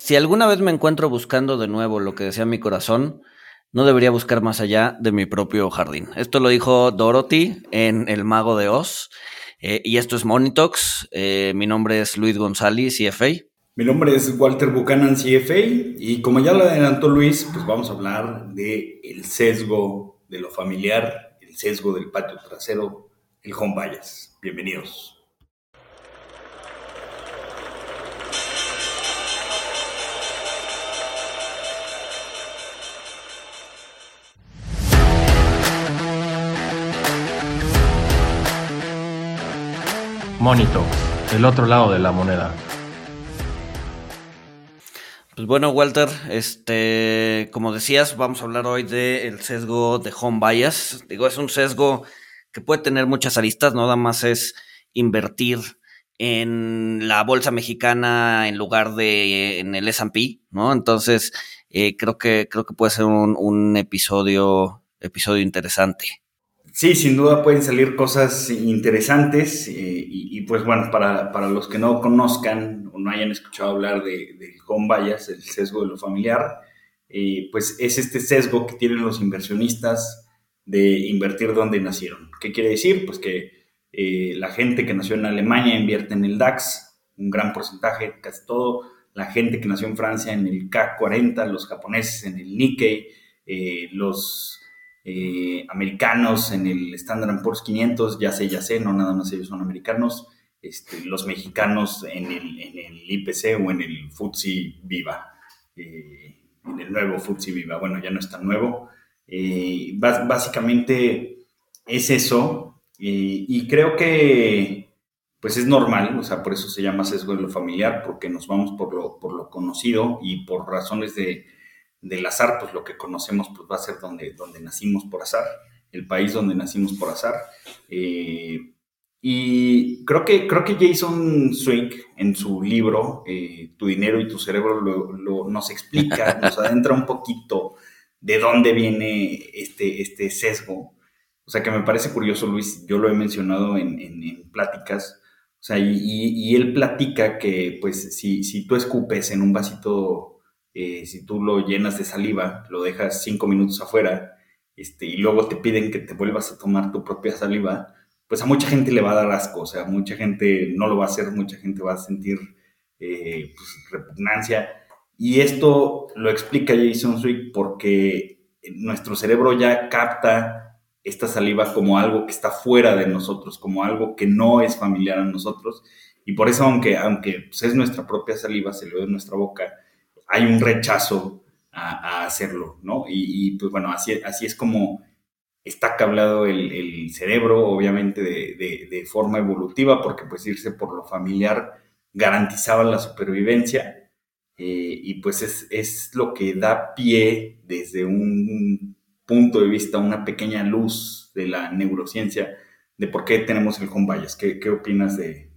Si alguna vez me encuentro buscando de nuevo lo que decía mi corazón, no debería buscar más allá de mi propio jardín. Esto lo dijo Dorothy en El Mago de Oz. Eh, y esto es Monitox. Eh, mi nombre es Luis González, CFA. Mi nombre es Walter Buchanan, CFA. Y como ya lo adelantó Luis, pues vamos a hablar de el sesgo de lo familiar, el sesgo del patio trasero, el home bias. Bienvenidos. Monito, el otro lado de la moneda. Pues bueno, Walter, este, como decías, vamos a hablar hoy del sesgo de home bias. Digo, es un sesgo que puede tener muchas aristas, no nada más es invertir en la bolsa mexicana en lugar de en el S&P, ¿no? Entonces, eh, creo que creo que puede ser un, un episodio episodio interesante. Sí, sin duda pueden salir cosas interesantes eh, y, pues bueno, para, para, los que no conozcan o no hayan escuchado hablar de, de home bias, el sesgo de lo familiar, eh, pues es este sesgo que tienen los inversionistas de invertir donde nacieron. ¿Qué quiere decir? Pues que eh, la gente que nació en Alemania invierte en el DAX, un gran porcentaje, casi todo. La gente que nació en Francia en el CAC 40, los japoneses en el Nikkei, los eh, americanos en el Standard Poor's 500, ya sé, ya sé, no nada más ellos son americanos, este, los mexicanos en el, IPC o en el FTSE Viva, eh, en el nuevo FTSE Viva, bueno, ya no es tan nuevo. Eh, básicamente es eso, y creo que pues es normal, o sea, por eso se llama sesgo de lo familiar, porque nos vamos por lo, por lo conocido y por razones de del azar, pues lo que conocemos pues va a ser donde, donde nacimos por azar, el país donde nacimos por azar. Eh, y creo que, creo que Jason Swink en su libro, eh, Tu dinero y tu cerebro, lo, nos explica, nos adentra un poquito de dónde viene este, este sesgo. O sea, que me parece curioso, Luis, yo lo he mencionado en, en, pláticas, o sea, y, y, él platica que, pues, si, si tú escupes en un vasito eh, si tú lo llenas de saliva, lo dejas cinco minutos afuera, este, y luego te piden que te vuelvas a tomar tu propia saliva, pues a mucha gente le va a dar asco, o sea, mucha gente no lo va a hacer, mucha gente va a sentir eh, pues, repugnancia. Y esto lo explica Jason Swick porque nuestro cerebro ya capta esta saliva como algo que está fuera de nosotros, como algo que no es familiar a nosotros. Y por eso, aunque, aunque pues, es nuestra propia saliva, se lo ve en nuestra boca, hay un rechazo a, hacerlo, ¿no? Y, pues bueno, así, es como está cablado el, cerebro, obviamente de, forma evolutiva, porque pues irse por lo familiar garantizaba la supervivencia, eh, y pues es, lo que da pie desde un punto de vista, una pequeña luz de la neurociencia, de por qué tenemos el home bias. ¿Qué, qué opinas de,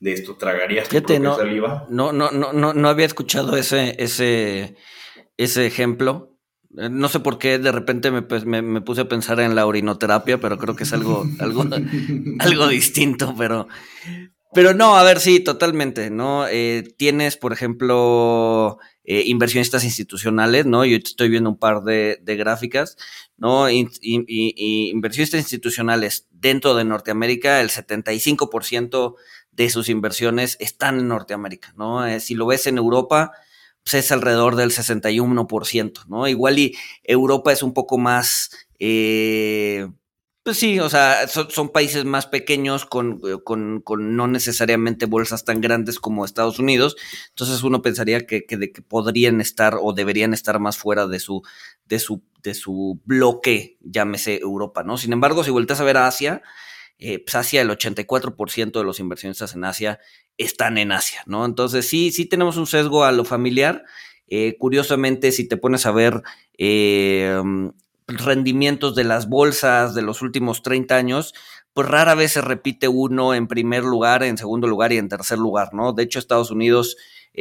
de esto? ¿Tragarías tu propia no, saliva? No, no, no, no, no había escuchado ese, ese, ese ejemplo. Eh, no sé por qué de repente pues, me, me, puse a pensar en la orinoterapia, pero creo que es algo, algo, algo distinto, pero, pero no, a ver, sí, totalmente, ¿no? Eh, tienes, por ejemplo, eh, inversionistas institucionales, ¿no? Yo estoy viendo un par de, de gráficas, ¿no? Inversionistas institucionales dentro de Norteamérica, el 75% de sus inversiones están en Norteamérica, ¿no? Eh, si lo ves en Europa, pues es alrededor del 61%, ¿no? Igual y Europa es un poco más, eh, pues sí, o sea, son, países más pequeños con, con, con, no necesariamente bolsas tan grandes como Estados Unidos, entonces uno pensaría que, que, podrían estar o deberían estar más fuera de su, de su, de su bloque, llámese Europa, ¿no? Sin embargo, si vueltas a ver a Asia, eh, pues Asia, el 84% de los inversionistas en Asia están en Asia, ¿no? Entonces sí, sí tenemos un sesgo a lo familiar. Eh, curiosamente, si te pones a ver eh, rendimientos de las bolsas de los últimos 30 años, pues rara vez se repite uno en primer lugar, en segundo lugar y en tercer lugar, ¿no? De hecho, Estados Unidos,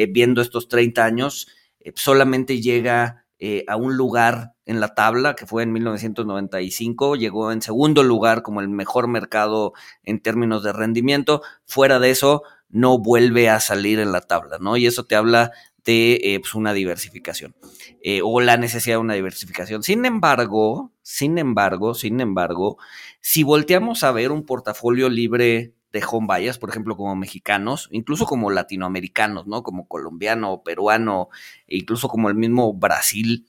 viendo estos 30 años, solamente llega eh, a un lugar en la tabla, que fue en 1995, llegó en segundo lugar como el mejor mercado en términos de rendimiento. Fuera de eso, no vuelve a salir en la tabla, ¿no? Y eso te habla de eh, pues, una diversificación eh, o la necesidad de una diversificación. Sin embargo, sin embargo, sin embargo, si volteamos a ver un portafolio libre de home buyers, por ejemplo, como mexicanos, incluso como latinoamericanos, ¿no? Como colombiano, peruano, e incluso como el mismo Brasil,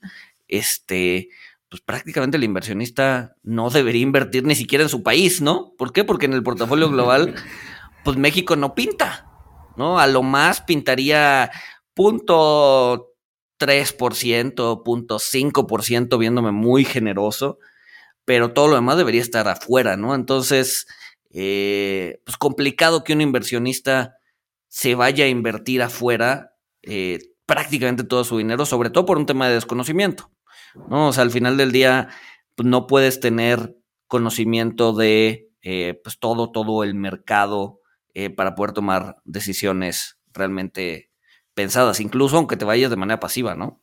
este, pues prácticamente el inversionista no debería invertir ni siquiera en su país, ¿no? ¿Por qué? Porque en el portafolio global, pues México no pinta, ¿no? A lo más pintaría punto 3%, punto 5%, viéndome muy generoso, pero todo lo demás debería estar afuera, ¿no? Entonces, eh, pues complicado que un inversionista se vaya a invertir afuera eh, prácticamente todo su dinero, sobre todo por un tema de desconocimiento, ¿no? O sea, al final del día, pues no puedes tener conocimiento de eh, pues todo, todo el mercado para poder tomar decisiones realmente pensadas, incluso aunque te vayas de manera pasiva, ¿no?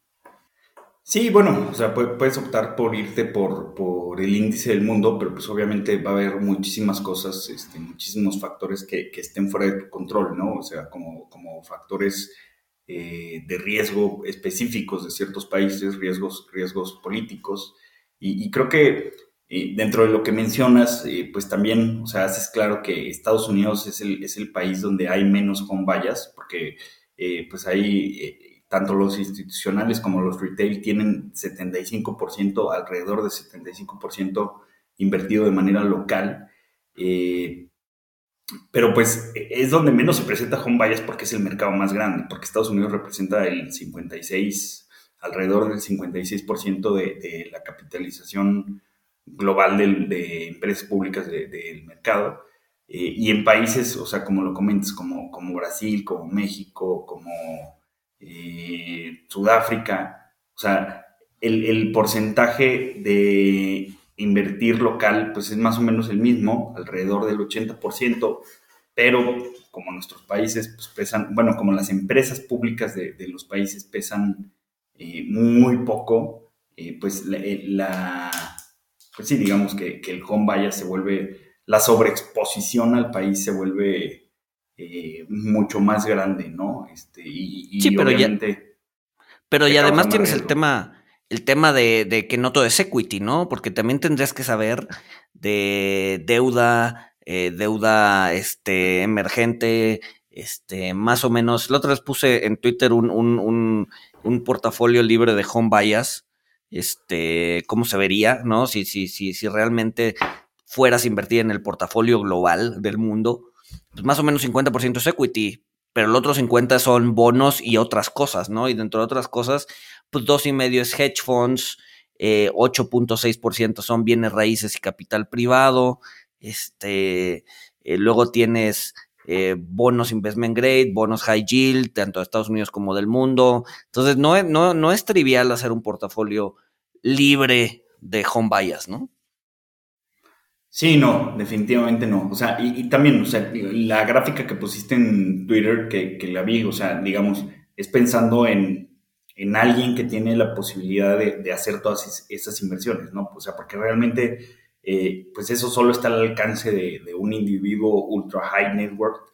Sí, bueno, o sea, puedes optar por irte por, por el índice del mundo, pero pues obviamente va a haber muchísimas cosas, este, muchísimos factores que, que, estén fuera de tu control, ¿no? O sea, como, como factores eh, de riesgo específicos de ciertos países, riesgos, riesgos políticos. Y, creo que eh, dentro de lo que mencionas, eh, pues también, o sea, haces claro que Estados Unidos es el, es el país donde hay menos home bias, porque pues hay tanto los institucionales como los retail tienen 75%, alrededor de 75% invertido de manera local. Eh, pero pues es donde menos se presenta home bias porque es el mercado más grande, porque Estados Unidos representa el 56, alrededor del 56% de, de, la capitalización global de, empresas públicas del mercado. Eh, y en países, o sea, como lo comentas, como, como Brasil, como México, como eh, Sudáfrica, o sea, el, porcentaje de invertir local pues es más o menos el mismo, alrededor del 80%, pero como nuestros países pues, pesan, bueno, como las empresas públicas de, los países pesan eh, muy poco, eh, pues la, pues sí, digamos que, que el home vaya se vuelve, la sobreexposición al país se vuelve eh, mucho más grande, ¿no? Este, y, sí, pero ya, pero y además tienes el tema, el tema de, que no todo es equity, ¿no? Porque también tendrías que saber de deuda, eh, deuda este, emergente, este, más o menos. La otra vez puse en Twitter un, un, un, portafolio libre de home bias, este, cómo se vería, ¿no? Si, si, si, si realmente fueras a invertir en el portafolio global del mundo, pues más o menos 50% es equity, pero el otro 50% son bonos y otras cosas, ¿no? Y dentro de otras cosas, pues dos y medio es hedge funds, 8.6% eh, son bienes raíces y capital privado, este, eh, luego tienes eh, bonos investment grade, bonos high yield, tanto de Estados Unidos como del mundo. Entonces, no, no, no es trivial hacer un portafolio libre de home bias, ¿no? Sí, no, definitivamente no. O sea, y, también, o sea, la gráfica que pusiste en Twitter, que, la vi, o sea, digamos, es pensando en, alguien que tiene la posibilidad de, hacer todas esas inversiones, ¿no? O sea, porque realmente, eh, pues eso solo está al alcance de, un individuo ultra high network.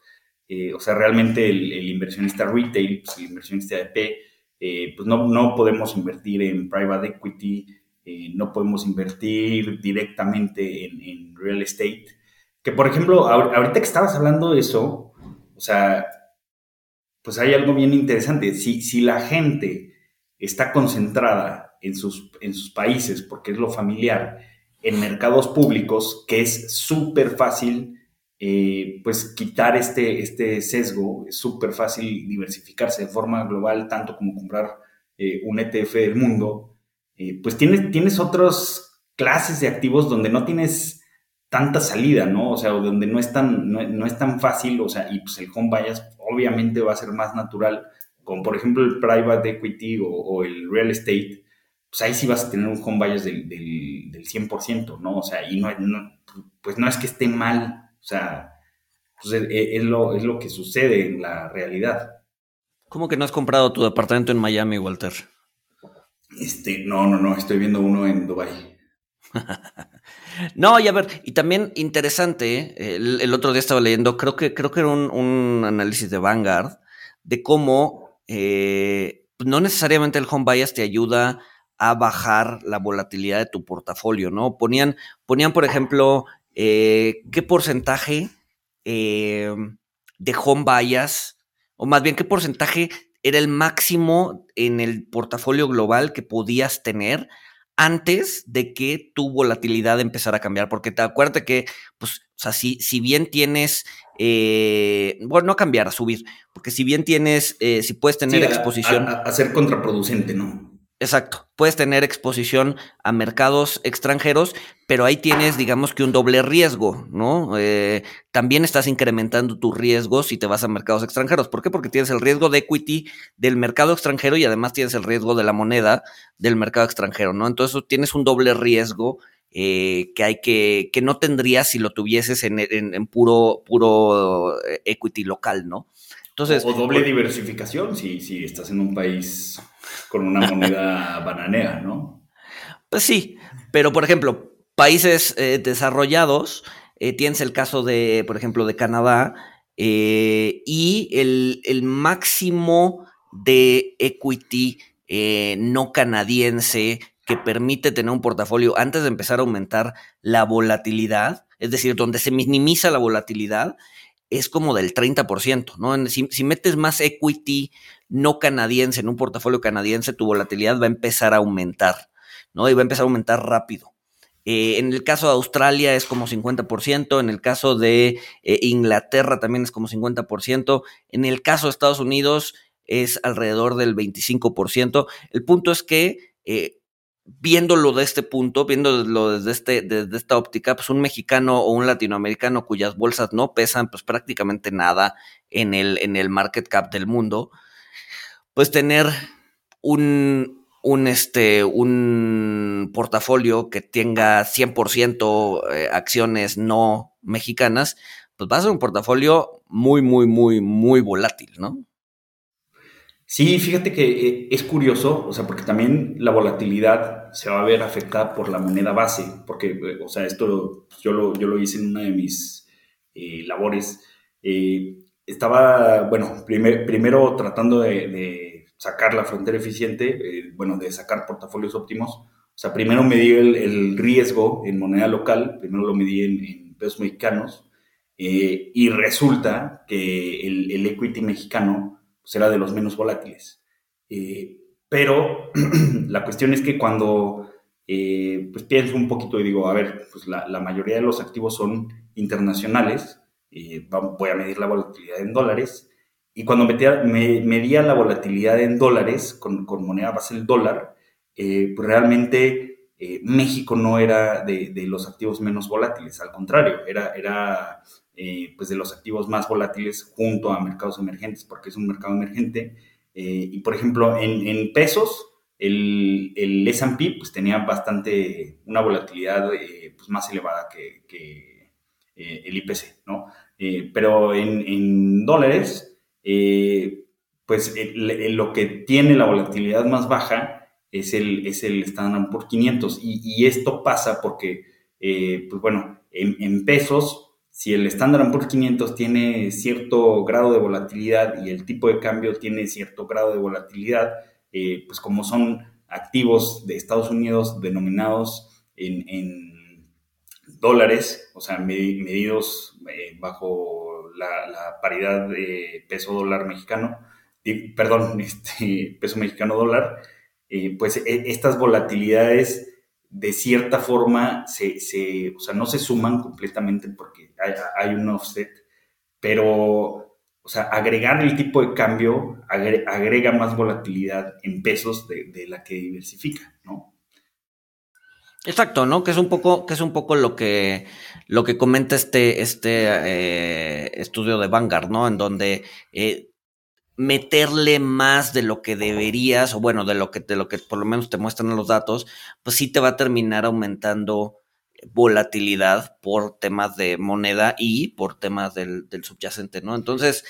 Eh, o sea, realmente el, inversionista retail, pues el inversionista EP, eh, pues no, no podemos invertir en private equity, eh, no podemos invertir directamente en, real estate. Que por ejemplo, ahorita que estabas hablando de eso, o sea, pues hay algo bien interesante. Si, si la gente está concentrada en sus, en sus países, porque es lo familiar, en mercados públicos, que es súper fácil, eh, pues quitar este, este sesgo, es súper fácil diversificarse de forma global, tanto como comprar eh, un ETF del mundo, eh, pues tienes, tienes otras clases de activos donde no tienes tanta salida, ¿no? O sea, donde no es tan, no, es tan fácil, o sea, y pues el home bias obviamente va a ser más natural, como por ejemplo el private equity o, el real estate, pues ahí sí vas a tener un home bias del, del, 100%, ¿no? O sea, y no, pues no es que esté mal, o sea, pues es, lo, es lo que sucede en la realidad. ¿Cómo que no has comprado tu departamento en Miami, Walter? Este, no, no, no, estoy viendo uno en Dubai. no, y a ver, y también interesante, el, otro día estaba leyendo, creo que, creo que era un, análisis de Vanguard, de cómo eh, no necesariamente el home bias te ayuda a bajar la volatilidad de tu portafolio, ¿no? Ponían, ponían por ejemplo, eh, qué porcentaje eh, de home bias, o más bien qué porcentaje era el máximo en el portafolio global que podías tener antes de que tu volatilidad empezara a cambiar. Porque te acuérdate que, pues, o sea, si, si bien tienes, eh, bueno, no a cambiar, a subir, porque si bien tienes, eh, si puedes tener exposición. a, ser contraproducente, ¿no? Exacto. Puedes tener exposición a mercados extranjeros, pero ahí tienes, digamos que un doble riesgo, ¿no? Eh, también estás incrementando tu riesgo si te vas a mercados extranjeros. ¿Por qué? Porque tienes el riesgo de equity del mercado extranjero y además tienes el riesgo de la moneda del mercado extranjero, ¿no? Entonces tienes un doble riesgo eh, que hay que, que no tendrías si lo tuvieses en, en, puro, puro eh, equity local, ¿no? Entonces, o, doble diversificación si, si estás en un país con una moneda bananea, ¿no? Pues sí, pero por ejemplo, países eh, desarrollados, eh, tienes el caso de, por ejemplo, de Canadá, eh, y el, máximo de equity no canadiense que permite tener un portafolio antes de empezar a aumentar la volatilidad, es decir, donde se minimiza la volatilidad, es como del 30%, ¿no? Si, si, metes más equity no canadiense en un portafolio canadiense, tu volatilidad va a empezar a aumentar, ¿no? Y va a empezar a aumentar rápido. Eh, en el caso de Australia es como 50%, en el caso de eh, Inglaterra también es como 50%, en el caso de Estados Unidos es alrededor del 25%. El punto es que eh, viéndolo de este punto, viéndolo desde, este, desde esta óptica, pues un mexicano o un latinoamericano cuyas bolsas no pesan pues prácticamente nada en el, en el market cap del mundo, pues tener un, un, este, un portafolio que tenga 100% eh, acciones no mexicanas, pues va a ser un portafolio muy, muy, muy, muy volátil, ¿no? Sí, fíjate que eh, es curioso, o sea, porque también la volatilidad se va a ver afectada por la moneda base, porque, eh, o sea, esto yo lo, yo lo hice en una de mis labores. Estaba, bueno, primero tratando de, sacar la frontera eficiente, bueno, de sacar portafolios óptimos. O sea, primero medí el, riesgo en moneda local, primero lo medí en, pesos mexicanos, y resulta que el, equity mexicano será de los menos volátiles. Eh, pero la cuestión es que cuando eh, pues pienso un poquito y digo, a ver, pues la, mayoría de los activos son internacionales, eh, voy a medir la volatilidad en dólares, y cuando metía, me, medía la volatilidad en dólares con, moneda base el dólar, pues realmente México no era de, de, los activos menos volátiles, al contrario, era, era eh, pues de los activos más volátiles junto a mercados emergentes, porque es un mercado emergente. Eh, y por ejemplo, en, pesos, el, el S&P pues tenía bastante, una volatilidad eh, pues, más elevada que, el IPC, ¿no? Pero en, dólares, pues lo que tiene la volatilidad más baja es el, es el Standard por 500. Y, esto pasa porque, pues bueno, en, en pesos si el Standard Poor's 500 tiene cierto grado de volatilidad y el tipo de cambio tiene cierto grado de volatilidad, eh, pues como son activos de Estados Unidos denominados en, dólares, o sea, medidos eh, bajo la, paridad de peso dólar mexicano, perdón, este, peso mexicano dólar, eh, pues e, estas volatilidades de cierta forma se, se, o sea, no se suman completamente porque hay, un offset, pero, o sea, agregar el tipo de cambio agrega más volatilidad en pesos de, la que diversifica, ¿no? Exacto, ¿no? Que es un poco, que es un poco lo que, lo que comenta este, este eh, estudio de Vanguard, ¿no? En donde eh, meterle más de lo que deberías, o bueno, de lo que, de lo que por lo menos te muestran los datos, pues sí te va a terminar aumentando volatilidad por temas de moneda y por temas del, subyacente, ¿no? Entonces,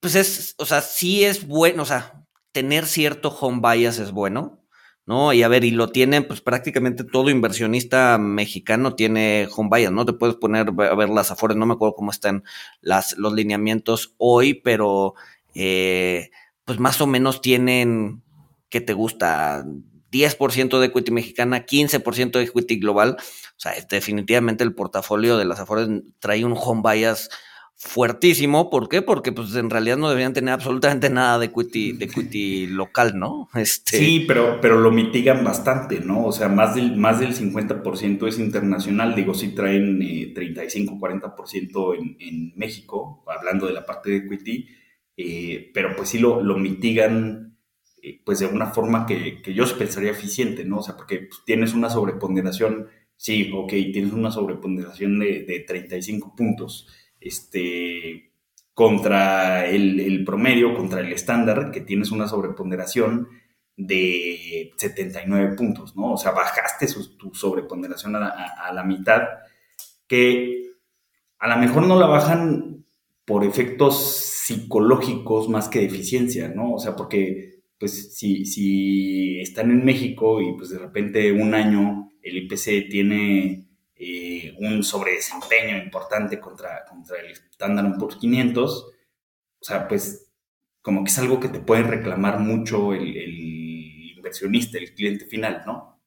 pues es, o sea, sí es bueno, o sea, tener cierto home bias es bueno, ¿no? Y a ver, y lo tienen, pues prácticamente todo inversionista mexicano tiene home bias, ¿no? Te puedes poner a ver las afores, no me acuerdo cómo están las, los lineamientos hoy, pero eh, pues más o menos tienen, ¿qué te gusta? 10% de equity mexicana, 15% de equity global. O sea, definitivamente el portafolio de las Afores trae un home bias fuertísimo. ¿Por qué? Porque pues en realidad no deberían tener absolutamente nada de equity, de equity local, ¿no? Este... Sí, pero, pero lo mitigan bastante, ¿no? O sea, más del, más del 50% es internacional. Digo, sí traen 35, eh, 40% en, en México, hablando de la parte de equity, eh, pero pues sí lo, lo mitigan eh, pues de una forma que, que, yo pensaría eficiente, ¿no? O sea, porque pues, tienes una sobreponderación, sí, ok, tienes una sobreponderación de, de 35 puntos, este, contra el, promedio, contra el estándar, que tienes una sobreponderación de 79 puntos, ¿no? O sea, bajaste tu sobreponderación a la, mitad, que a lo mejor no la bajan por efectos psicológicos más que de eficiencia, ¿no? O sea, porque pues si, si están en México y pues de repente un año el IPC tiene eh, un sobredesempeño importante contra, contra el Standard Poor's 500, o sea, pues como que es algo que te puede reclamar mucho el, inversionista, el cliente final, ¿no?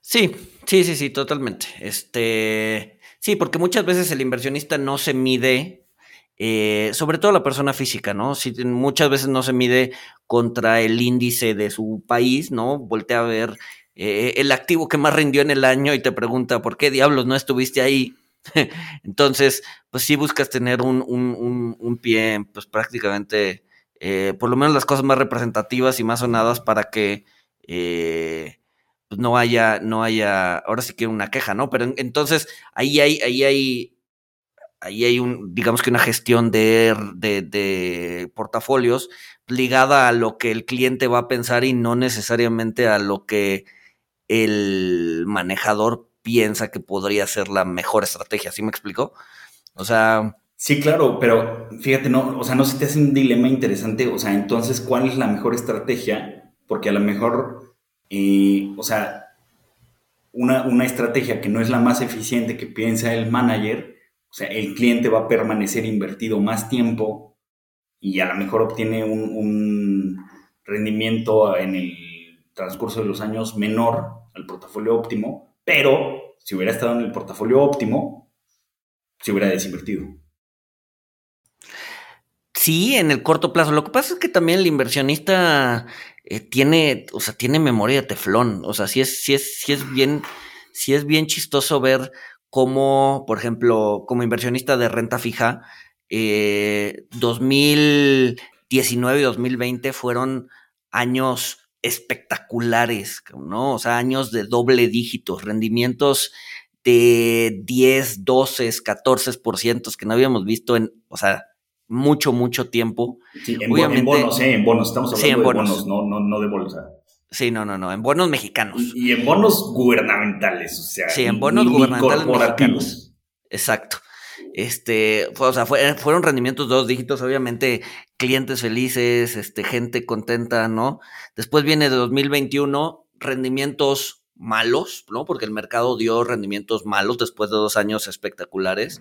Sí, sí, sí, sí, totalmente. Este, sí, porque muchas veces el inversionista no se mide, eh, sobre todo la persona física, ¿no? Si, muchas veces no se mide contra el índice de su país, ¿no? Voltea a ver eh, el activo que más rindió en el año y te pregunta por qué diablos no estuviste ahí. Entonces, pues sí buscas tener un, un, un, pie, pues prácticamente, eh, por lo menos las cosas más representativas y más sonadas para que eh, pues no haya, no haya, ahora sí que una queja, ¿no? Pero entonces ahí hay, ahí hay, ahí hay un, digamos que una gestión de, de portafolios ligada a lo que el cliente va a pensar y no necesariamente a lo que el manejador piensa que podría ser la mejor estrategia. ¿Sí me explico? O sea. Sí, claro, pero fíjate, no, o sea, no se te hace un dilema interesante. O sea, entonces, ¿cuál es la mejor estrategia? Porque a lo mejor, eh, o sea, una, una estrategia que no es la más eficiente que piensa el manager, o sea, el cliente va a permanecer invertido más tiempo y a lo mejor obtiene un, un rendimiento en el transcurso de los años menor al portafolio óptimo, pero si hubiera estado en el portafolio óptimo, se hubiera desinvertido. Sí, en el corto plazo. Lo que pasa es que también el inversionista eh, tiene, o sea, tiene memoria de teflón. O sea, sí es, sí es, sí es bien, sí es bien chistoso ver cómo, por ejemplo, como inversionista de renta fija, eh, 2019 y 2020 fueron años espectaculares, ¿no? O sea, años de doble dígitos, rendimientos de 10, 12, 14% que no habíamos visto en, o sea, mucho, mucho tiempo. Sí, en, bonos, ¿eh? En bonos, estamos hablando de bonos, no, no, no de bolsa. Sí, no, no, no, en bonos mexicanos. Y, en bonos gubernamentales, o sea. Sí, en bonos gubernamentales mexicanos. Exacto. Este, o sea, fueron rendimientos dos dígitos, obviamente clientes felices, este, gente contenta, ¿no? Después viene de 2021 rendimientos malos, ¿no? Porque el mercado dio rendimientos malos después de dos años espectaculares.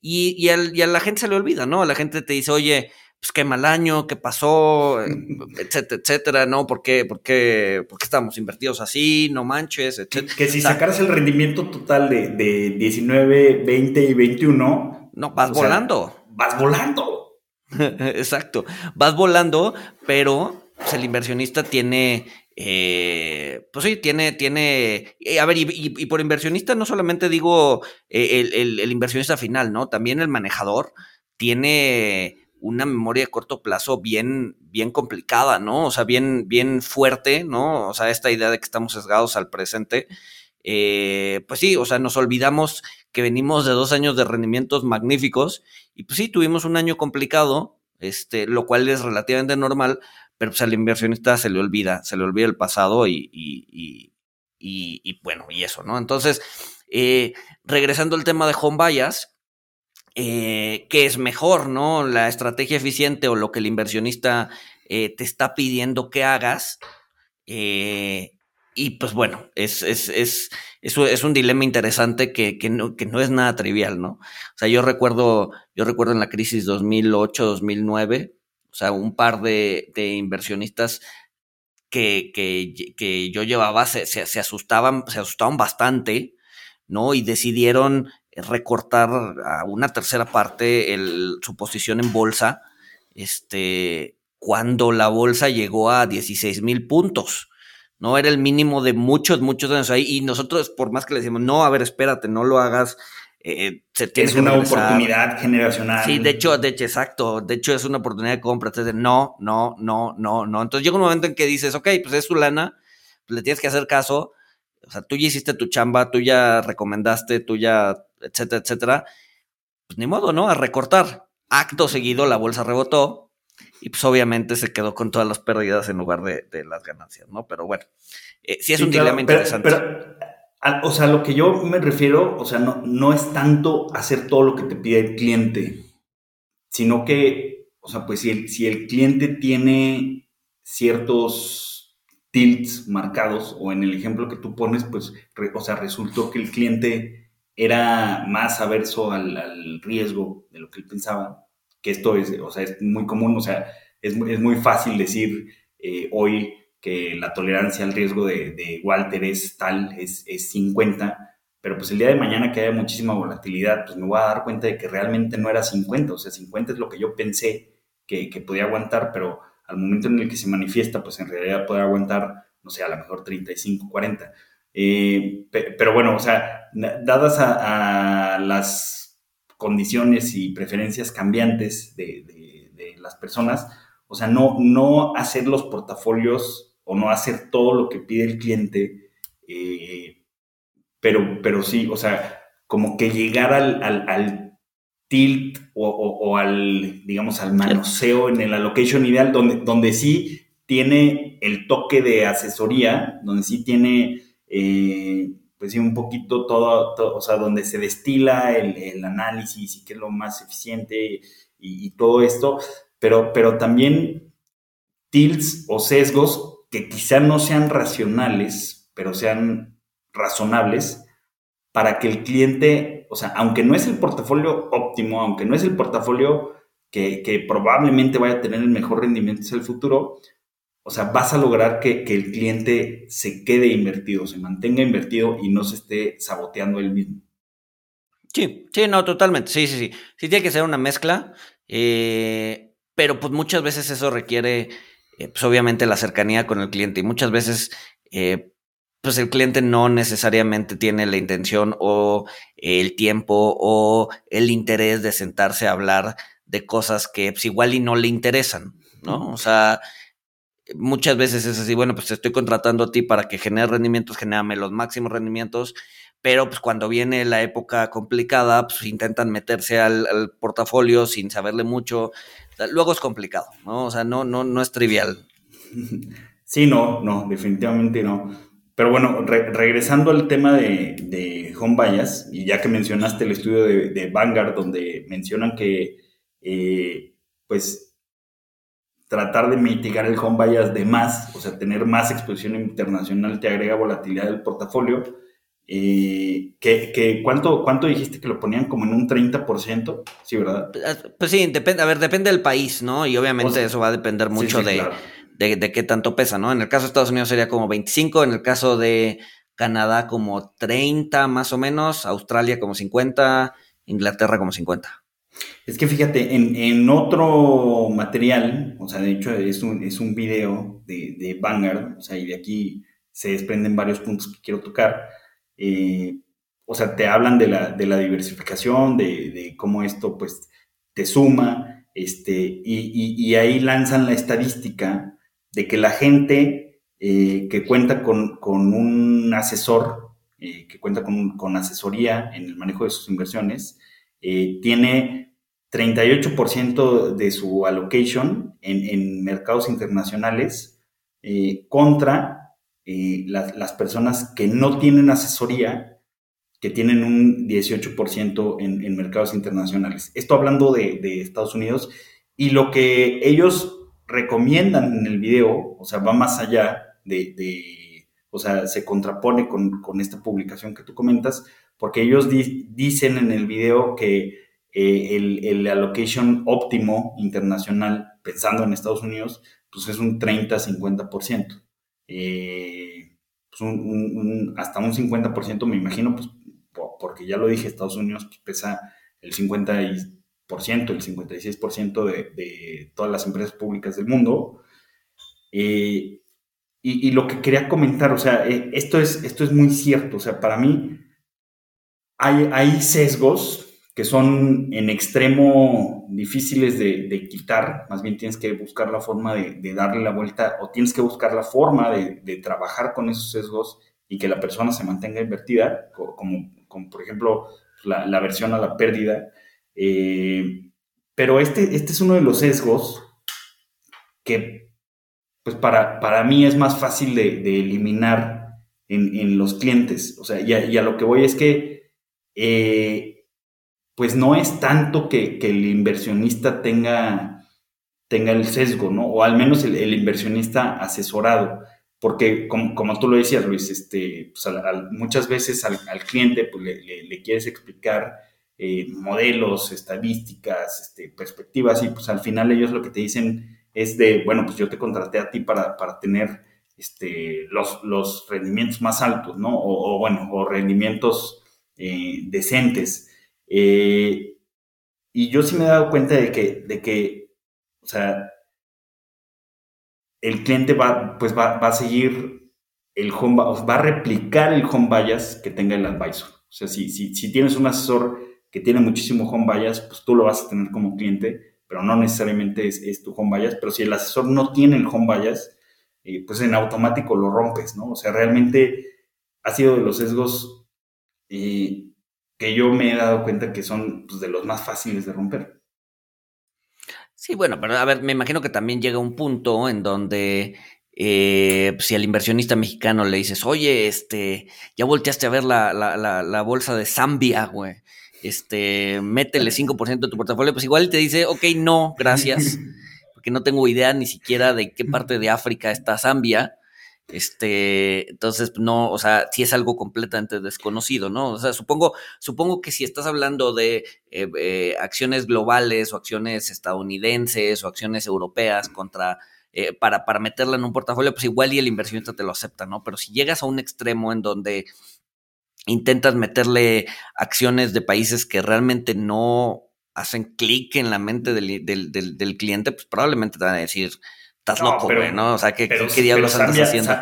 Y, y, y a la gente se le olvida, ¿no? A la gente te dice, oye, pues qué mal año, qué pasó, etcétera, etcétera, ¿no? ¿Por qué, por qué, por qué estamos invertidos así? No manches, etcétera. Que, si sacaras el rendimiento total de, de, 19, 20 y 21... No, vas volando. vas volando. Exacto, vas volando, pero pues, el inversionista tiene eh, pues sí, tiene, tiene, eh, a ver, y, por inversionista no solamente digo eh, el, el, inversionista final, ¿no? También el manejador tiene una memoria de corto plazo bien, bien complicada, ¿no? O sea, bien, bien fuerte, ¿no? O sea, esta idea de que estamos sesgados al presente. Eh, pues sí, o sea, nos olvidamos que venimos de dos años de rendimientos magníficos y pues sí, tuvimos un año complicado, este, lo cual es relativamente normal, pero pues al inversionista se le olvida, se le olvida el pasado y, y, y, bueno, y eso, ¿no? Entonces, eh, regresando al tema de home bias, eh, qué es mejor, ¿no? La estrategia eficiente o lo que el inversionista eh, te está pidiendo que hagas. Eh, y pues bueno, es, es, es, es, un dilema interesante que, que, no, que no es nada trivial, ¿no? O sea, yo recuerdo, yo recuerdo en la crisis 2008-2009, o sea, un par de, inversionistas que, que, yo llevaba se, se, asustaban, se asustaban bastante, ¿no? Y decidieron recortar a una tercera parte el, su posición en bolsa, este, cuando la bolsa llegó a 16 mil puntos. ¿no? Era el mínimo de muchos, muchos años ahí. Y nosotros, por más que le decimos, no, a ver, espérate, no lo hagas. Eh, se tiene es una oportunidad generacional. Sí, de hecho, de hecho, exacto. De hecho, es una oportunidad de compra. Entonces, no, no, no, no, no. Entonces llega un momento en que dices, ok, pues es su lana, pues le tienes que hacer caso. O sea, tú ya hiciste tu chamba, tú ya recomendaste, tú ya, etcétera, etcétera. Pues ni modo, ¿no? A recortar. Acto seguido, la bolsa rebotó y pues obviamente se quedó con todas las pérdidas en lugar de, las ganancias, ¿no? Pero bueno, eh, sí es un dilema interesante. Pero, o sea, lo que yo me refiero, o sea, no, no es tanto hacer todo lo que te pide el cliente, sino que, o sea, pues si el, si el cliente tiene ciertos tilts marcados, o en el ejemplo que tú pones, pues, o sea, resultó que el cliente era más averso al, al riesgo de lo que él pensaba, que esto es, o sea, es muy común, o sea, es, es muy fácil decir eh, hoy que la tolerancia al riesgo de, Walter es tal, es, es 50, pero pues el día de mañana que haya muchísima volatilidad, pues me voy a dar cuenta de que realmente no era 50, o sea, 50 es lo que yo pensé que, que podía aguantar, pero al momento en el que se manifiesta, pues en realidad puede aguantar, no sé, a lo mejor 35, 40. Eh, pero bueno, o sea, dadas a las condiciones y preferencias cambiantes de, las personas. O sea, no, no hacer los portafolios o no hacer todo lo que pide el cliente, eh, pero, pero sí, o sea, como que llegar al, al, tilt o, al, digamos, al manoseo en el allocation ideal, donde, donde sí tiene el toque de asesoría, donde sí tiene... Eh, pues sí, un poquito todo, o sea, donde se destila el, análisis y qué es lo más eficiente y, todo esto, pero, pero también tilts o sesgos que quizá no sean racionales, pero sean razonables para que el cliente, o sea, aunque no es el portafolio óptimo, aunque no es el portafolio que, que probablemente vaya a tener el mejor rendimiento en el futuro, o sea, vas a lograr que, el cliente se quede invertido, se mantenga invertido y no se esté saboteando él mismo. Sí, sí, no, totalmente. Sí, sí, sí. Sí tiene que ser una mezcla, eh, pero pues muchas veces eso requiere, eh, pues obviamente la cercanía con el cliente y muchas veces, eh, pues el cliente no necesariamente tiene la intención o el tiempo o el interés de sentarse a hablar de cosas que pues igual y no le interesan, ¿no? O sea, muchas veces es así, bueno, pues te estoy contratando a ti para que genere rendimientos, genérame los máximos rendimientos, pero pues cuando viene la época complicada, pues intentan meterse al, portafolio sin saberle mucho. Luego es complicado, ¿no? O sea, no, no, no es trivial. Sí, no, no, definitivamente no. Pero bueno, regresando al tema de, de home bias, y ya que mencionaste el estudio de, Vanguard, donde mencionan que, eh, pues, tratar de mitigar el home bias de más, o sea, tener más exposición internacional te agrega volatilidad del portafolio. Eh, que, ¿cuánto, ¿Cuánto dijiste que lo ponían como en un 30%? Sí, ¿verdad? Pues, pues sí, depende, a ver, depende del país, ¿no? Y obviamente eso va a depender mucho de, de, qué tanto pesa, ¿no? En el caso de Estados Unidos sería como 25, en el caso de Canadá como 30 más o menos, Australia como 50, Inglaterra como 50. Es que fíjate, en, otro material, o sea, de hecho es un, es un video de, de Vanguard, o sea, y de aquí se desprenden varios puntos que quiero tocar. Eh, o sea, te hablan de la, de la diversificación, de, cómo esto pues te suma, este, y, ahí lanzan la estadística de que la gente eh, que cuenta con, un asesor, eh, que cuenta con, con, asesoría en el manejo de sus inversiones, tiene 38% de su allocation en, mercados internacionales eh, contra eh, las, personas que no tienen asesoría, que tienen un 18% en, mercados internacionales. Esto hablando de, Estados Unidos y lo que ellos recomiendan en el video, o sea, va más allá de, o sea, se contrapone con, esta publicación que tú comentas, porque ellos dicen en el video que eh, el, allocation óptimo internacional pensando en Estados Unidos, pues es un 30-50%. Eh, pues un, hasta un 50% me imagino, pues porque ya lo dije, Estados Unidos pesa el 50%, el 56% de, de todas las empresas públicas del mundo. Eh, y, lo que quería comentar, o sea, eh, esto, es, esto es muy cierto, o sea, para mí hay, hay sesgos que son en extremo difíciles de, quitar, más bien tienes que buscar la forma de, darle la vuelta o tienes que buscar la forma de, trabajar con esos sesgos y que la persona se mantenga invertida, como, como por ejemplo la, la versión a la pérdida. Eh, pero este, este es uno de los sesgos que pues para, para mí es más fácil de, eliminar en, los clientes. O sea, y a, lo que voy es que, eh, pues no es tanto que, el inversionista tenga, tenga el sesgo, ¿no? O al menos el, inversionista asesorado. Porque, como, tú lo decías, Luis, este, pues, muchas veces al, cliente pues, le, quieres explicar eh, modelos, estadísticas, este, perspectivas, y pues al final ellos lo que te dicen es de, bueno, pues yo te contraté a ti para, tener este, los, los, rendimientos más altos, ¿no? O, bueno, o rendimientos eh, decentes. Eh, y yo sí me he dado cuenta de que, de que, o sea, el cliente va, pues va, a seguir el home, va a replicar el home bias que tenga el advisor. O sea, si, si, si tienes un asesor que tiene muchísimo home bias, pues tú lo vas a tener como cliente pero no necesariamente es, tu home bias, pero si el asesor no tiene el home bias, eh, pues en automático lo rompes, ¿no? O sea, realmente ha sido de los sesgos eh, que yo me he dado cuenta que son pues, de los más fáciles de romper. Sí, bueno, pero a ver, me imagino que también llega un punto en donde eh, si al inversionista mexicano le dices, oye, este, ya volteaste a ver la, la, la, la bolsa de Zambia, güey este, métele 5% de tu portafolio, pues igual te dice, ok, no, gracias, porque no tengo idea ni siquiera de qué parte de África está Zambia. Este, entonces, no, o sea, si es algo completamente desconocido, ¿no? O sea, supongo, supongo que si estás hablando de eh, eh, acciones globales o acciones estadounidenses o acciones europeas contra, eh, para, para meterla en un portafolio, pues igual y el inversionista te lo acepta, ¿no? Pero si llegas a un extremo en donde intentas meterle acciones de países que realmente no hacen clic en la mente del, del, cliente, pues probablemente te van a decir, estás loco, güey, ¿no? O sea, ¿qué, ¿qué diablos andas haciendo?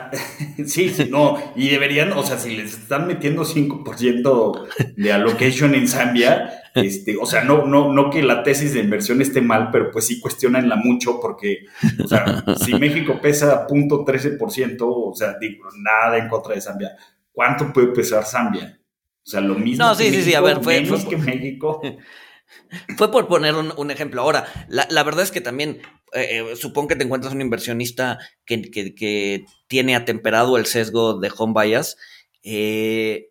sí, sí, no, y deberían, o sea, si les están metiendo 5% de allocation en Zambia, este, o sea, no, no, no que la tesis de inversión esté mal, pero pues sí cuestionanla mucho porque, o sea, si México pesa 0.13%, o sea, digo, nada en contra de Zambia, ¿cuánto puede pesar Zambia? O sea, lo mismo. No, sí, sí, sí, a ver, fue. Menos que México. Fue por poner un, ejemplo. Ahora, la, verdad es que también eh, eh, supongo que te encuentras un inversionista que, tiene atemperado el sesgo de home bias. Eh,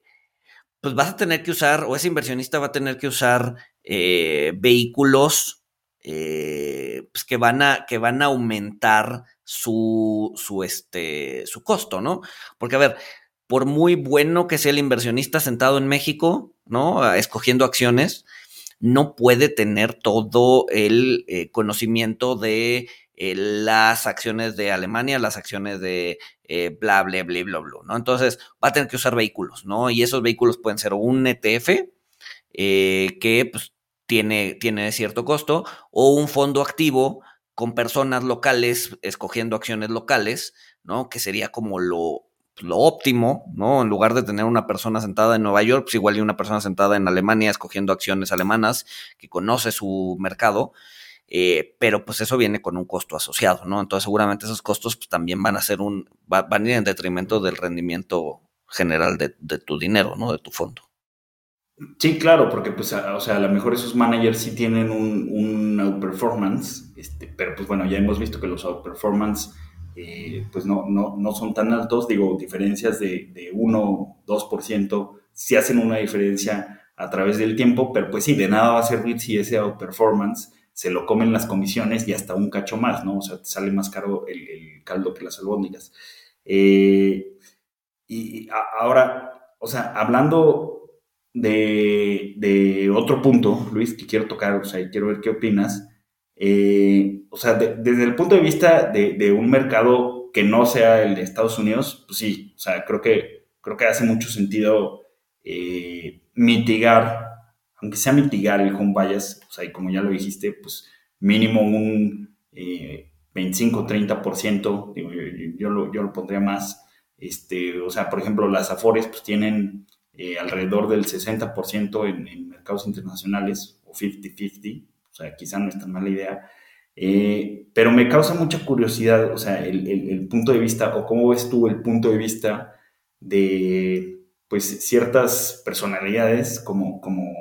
pues vas a tener que usar, o ese inversionista va a tener que usar vehículos pues que, van a, que van a aumentar su, su, este, su costo, ¿no? Porque, a ver, por muy bueno que sea el inversionista sentado en México, ¿no? Ah, escogiendo acciones, no puede tener todo el eh, conocimiento de eh, las acciones de Alemania, las acciones de eh, bla, bla, bla, bla, bla, ¿no? Entonces va a tener que usar vehículos, ¿no? Y esos vehículos pueden ser un ETF, que pues, tiene, tiene cierto costo, o un fondo activo con personas locales escogiendo acciones locales, ¿no? Que sería como lo, lo óptimo, ¿no? En lugar de tener una persona sentada en Nueva York, pues igual y una persona sentada en Alemania escogiendo acciones alemanas que conoce su mercado, eh, pero pues eso viene con un costo asociado, ¿no? Entonces seguramente esos costos pues, también van a ser un, van a ir en detrimento del rendimiento general de, tu dinero, ¿no? De tu fondo. Sí, claro, porque pues, o sea, a lo mejor esos managers sí tienen un, un outperformance, este, pero pues bueno, ya hemos visto que los outperformance eh, pues no, no, no, son tan altos, digo, diferencias de, de 1, 2%, si hacen una diferencia a través del tiempo, pero pues sí, de nada va a servir si ese outperformance se lo comen las comisiones y hasta un cacho más, ¿no? O sea, te sale más caro el, caldo que las albóndigas. Eh, y ahora, o sea, hablando de, de, otro punto, Luis, que quiero tocar, o sea, y quiero ver qué opinas, Eh, o sea, desde el punto de vista de, un mercado que no sea el de Estados Unidos, pues sí, o sea, creo que, creo que hace mucho sentido eh, mitigar, aunque sea mitigar el home bias, o sea, y como ya lo dijiste, pues mínimo un 25-30%, digo, yo, lo, yo lo pondría más, este, o sea, por ejemplo, las Afores pues tienen eh, alrededor del 60% en, en, mercados internacionales, o 50-50, o sea, quizá no es tan mala idea, eh, pero me causa mucha curiosidad, o sea, el, el, punto de vista, o cómo ves tú el punto de vista de, pues, ciertas personalidades como, como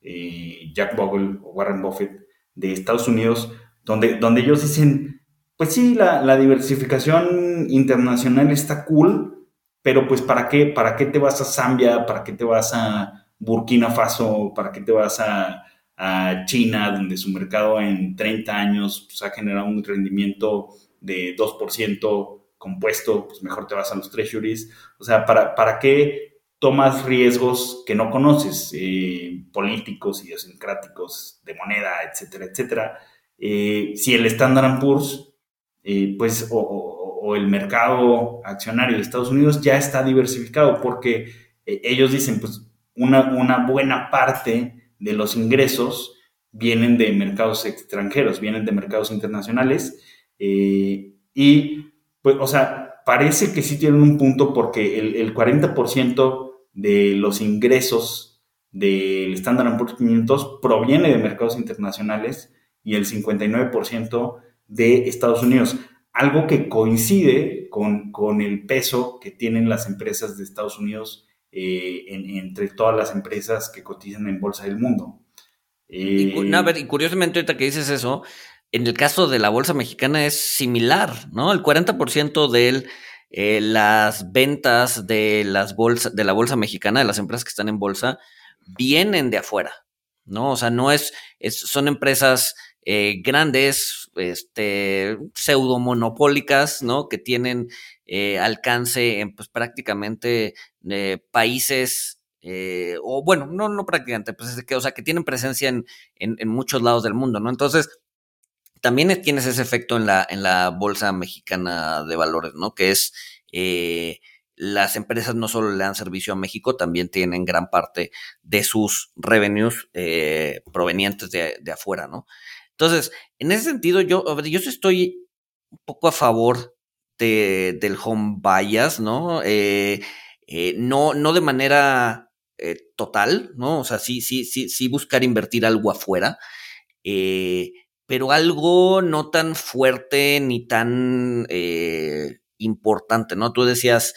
eh, Jack Bogle o Warren Buffett de Estados Unidos, donde, donde ellos dicen, pues sí, la, la diversificación internacional está cool, pero pues ¿para qué? ¿Para qué te vas a Zambia? ¿Para qué te vas a Burkina Faso? ¿Para qué te vas a, China, donde su mercado en 30 años pues, ha generado un rendimiento de 2% compuesto? Pues mejor te vas a los treasuries. O sea, ¿para, para qué tomas riesgos que no conoces, eh, políticos, idiosincráticos, de moneda, etcétera, etcétera? Eh, si el Standard Poor's, eh, pues, o o el mercado accionario de Estados Unidos ya está diversificado porque ellos dicen, pues una, una buena parte de los ingresos vienen de mercados extranjeros, vienen de mercados internacionales eh, y, pues, o sea, parece que sí tienen un punto porque el, el 40% de los ingresos del Standard Poor's 500 proviene de mercados internacionales y el 59% de Estados Unidos algo que coincide con, con, el peso que tienen las empresas de Estados Unidos eh, entre todas las empresas que cotizan en bolsa del mundo. y, eh, a ver, y curiosamente ahorita que dices eso, en el caso de la bolsa mexicana es similar, ¿no? El 40% de eh, las ventas de, las bolsas, de la bolsa mexicana, de las empresas que están en bolsa, vienen de afuera, ¿no? O sea, no es, es son empresas eh, grandes, este, pseudomonopólicas, ¿no? Que tienen eh, alcance en pues prácticamente eh, países, o bueno, no, no prácticamente, pues es que, o sea, que tienen presencia en, en, muchos lados del mundo, ¿no? Entonces, también tienes ese efecto en la, en la bolsa mexicana de valores, ¿no? Que es las empresas no solo le dan servicio a México, también tienen gran parte de sus revenues provenientes de, de, afuera, ¿no? Entonces, en ese sentido, yo, yo estoy un poco a favor de, del home bias, ¿no? Eh, eh, no, no de manera eh, total, ¿no? O sea, sí, sí, sí, sí buscar invertir algo afuera, pero algo no tan fuerte ni tan importante, ¿no? Tú decías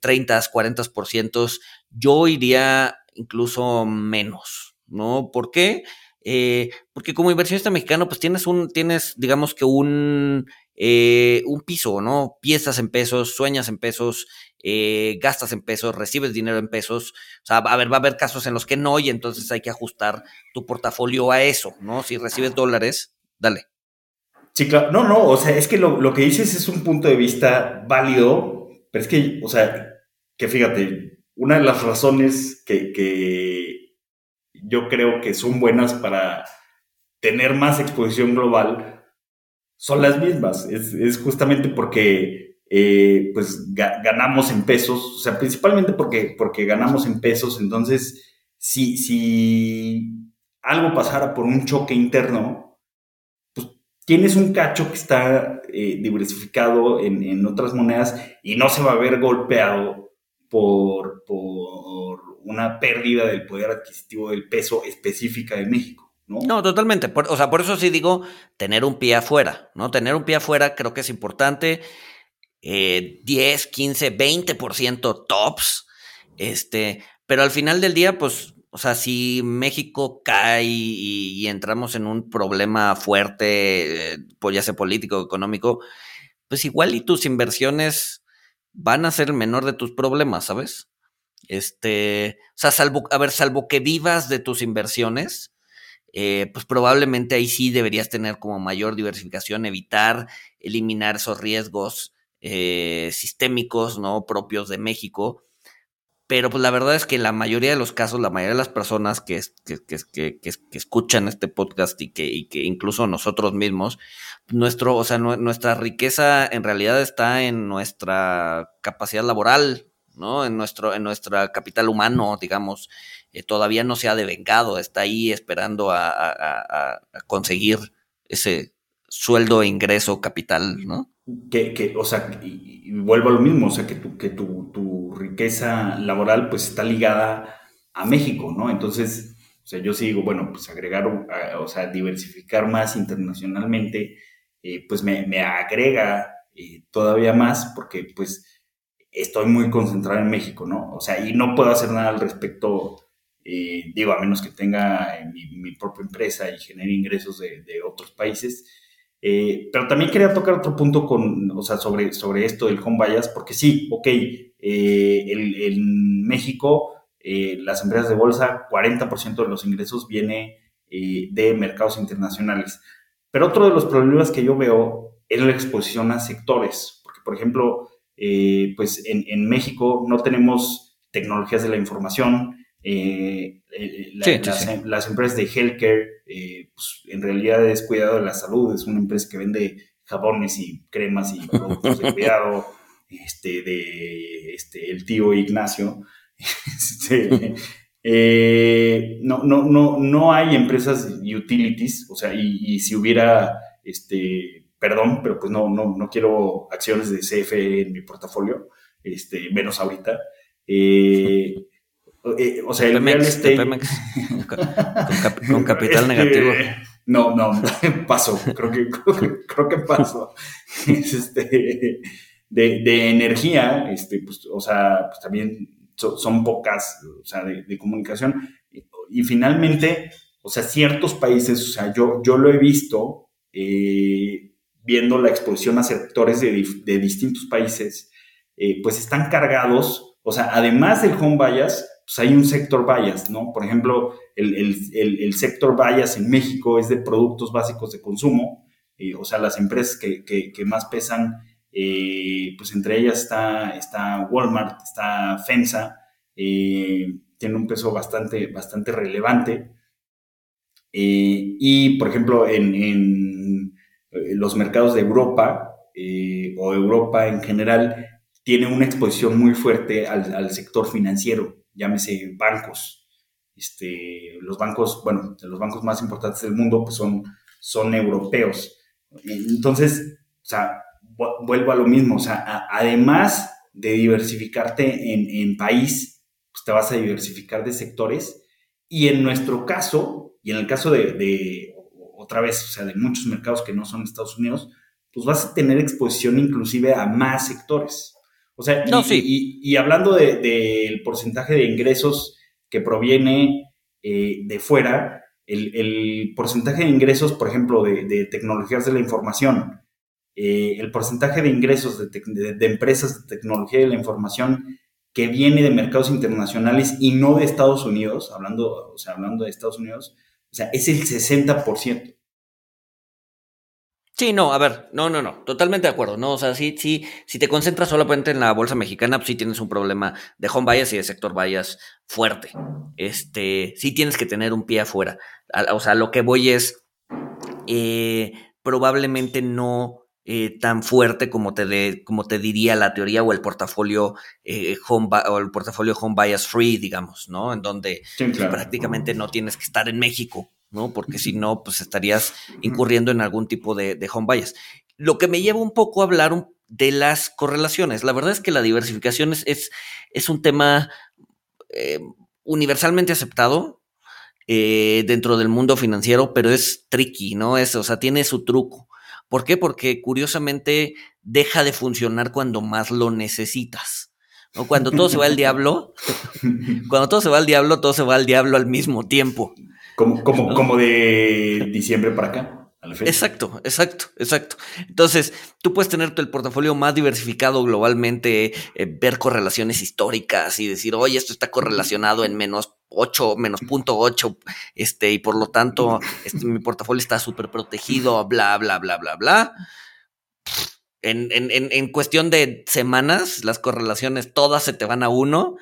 30, 40%, yo iría incluso menos, ¿no? ¿Por qué? Eh, porque como inversionista mexicano, pues tienes un, tienes, digamos que un, eh, un piso, ¿no? Piezas en pesos, sueñas en pesos, eh, gastas en pesos, recibes dinero en pesos. O sea, a ver, va a haber casos en los que no, y entonces hay que ajustar tu portafolio a eso, ¿no? Si recibes dólares, dale. Sí, claro. No, no, o sea, es que lo, lo que dices es un punto de vista válido, pero es que, o sea, que fíjate, una de las razones que, que yo creo que son buenas para tener más exposición global son las mismas. Es, justamente porque eh, pues ganamos en pesos, o sea, principalmente porque, porque ganamos en pesos. Entonces, si, si algo pasara por un choque interno, pues tienes un cacho que está eh, diversificado en, en, otras monedas y no se va a ver golpeado por, por una pérdida del poder adquisitivo del peso específica de México. ¿No? Totalmente. o sea, por eso sí digo tener un pie afuera, ¿no? Tener un pie afuera creo que es importante. 10, 15, 20% tops. Este, pero al final del día, pues, o sea, si México cae y, entramos en un problema fuerte, eh, pues ya sea político económico, pues igual y tus inversiones van a ser el menor de tus problemas, ¿sabes? Este, o sea, salvo, a ver, salvo que vivas de tus inversiones, eh, pues probablemente ahí sí deberías tener como mayor diversificación, evitar, eliminar esos riesgos eh, sistémicos, ¿no? Propios de México. pero pues la verdad es que la mayoría de los casos, la mayoría de las personas que, que, que, que escuchan este podcast y que, y que incluso nosotros mismos, nuestro, o sea, nuestra riqueza en realidad está en nuestra capacidad laboral, ¿no? En nuestro, en nuestra capital humano, digamos, eh, todavía no se ha devengado, está ahí esperando a, conseguir ese sueldo, e ingreso, capital, ¿no? que, que, o sea, y, vuelvo a lo mismo, o sea, que, tu, que tu, tu, riqueza laboral pues está ligada a México, ¿no? Entonces, o sea, yo sí digo, bueno, pues agregar, o sea, diversificar más internacionalmente, eh, pues me, me agrega eh, todavía más porque pues estoy muy concentrado en México, ¿no? O sea, y no puedo hacer nada al respecto, eh, digo, a menos que tenga mi, mi, propia empresa y genere ingresos de, otros países, eh, pero también quería tocar otro punto con, o sea, sobre, sobre esto del home bias, porque sí, ok, eh, en México eh, las empresas de bolsa, 40% de los ingresos viene de mercados internacionales. Pero otro de los problemas que yo veo es la exposición a sectores, porque por ejemplo, pues en México no tenemos tecnologías de la información, eh, eh, las, empresas de healthcare, eh, pues, en realidad es cuidado de la salud, es una empresa que vende jabones y cremas y productos de cuidado, este, de este, el tío Ignacio. Este, no, no, no, no hay empresas utilities, o sea, y, si hubiera, este, perdón, pero pues no, no, no quiero acciones de CFE en mi portafolio, este, menos ahorita. Eh, eh, o sea, el Pemex, con, capital negativo. No, no, paso, creo que, creo que paso. este, de, energía, este, pues, o sea, pues también son, pocas, o sea, de, comunicación. Y, finalmente, o sea, ciertos países, o sea, yo, yo lo he visto eh, viendo la exposición a sectores de, distintos países, eh, pues están cargados, o sea, además del home bias, pues hay un sector bias, ¿no? Por ejemplo, el, el, sector bias en México es de productos básicos de consumo, eh, o sea, las empresas que, que, más pesan, eh, pues entre ellas está, está Walmart, está FEMSA, eh, tiene un peso bastante, bastante relevante. y, por ejemplo, en, los mercados de Europa o Europa en general, tiene una exposición muy fuerte al sector financiero llámese bancos. Este, los bancos, bueno, los bancos más importantes del mundo pues son, son europeos. Entonces, o sea, vuelvo a lo mismo, o sea, además de diversificarte en, país, pues te vas a diversificar de sectores y en nuestro caso, y en el caso de, otra vez, o sea, de muchos mercados que no son Estados Unidos, pues vas a tener exposición inclusive a más sectores. O sea, y, hablando del porcentaje de ingresos que proviene eh, de fuera, el, porcentaje de ingresos, por ejemplo, de, tecnologías de la información, eh, el porcentaje de ingresos de, empresas de tecnología de la información que viene de mercados internacionales y no de Estados Unidos, hablando, o sea, hablando de Estados Unidos, o sea, es el 60%. Sí, no, a ver, no, no, no, totalmente de acuerdo, no, o sea, sí, sí, si te concentras solamente en la bolsa mexicana, pues sí tienes un problema de home bias y de sector bias fuerte, este, sí tienes que tener un pie afuera, o sea, lo que voy es, eh, probablemente no eh, tan fuerte como te, de, como te diría la teoría o el portafolio eh, home o el portafolio home bias free, digamos, ¿no? En donde prácticamente no tienes que estar en México ¿no? Porque si no, pues estarías incurriendo en algún tipo de, home bias. Lo que me lleva un poco a hablar de las correlaciones. La verdad es que la diversificación es, es, un tema eh, universalmente aceptado eh, dentro del mundo financiero, pero es tricky, ¿no? Es, o sea, tiene su truco. ¿Por qué? Porque curiosamente deja de funcionar cuando más lo necesitas. ¿no? Cuando todo se va al diablo, cuando todo se va al diablo, todo se va al diablo al mismo tiempo. Como, como, como de diciembre para acá. Exacto, exacto, exacto. Entonces, tú puedes tener el portafolio más diversificado globalmente, eh, ver correlaciones históricas y decir, oye, esto está correlacionado en menos 8, menos punto 8, este, y por lo tanto, este, mi portafolio está súper protegido, bla, bla, bla, bla, bla. En, en, en, en cuestión de semanas, las correlaciones todas se te van a uno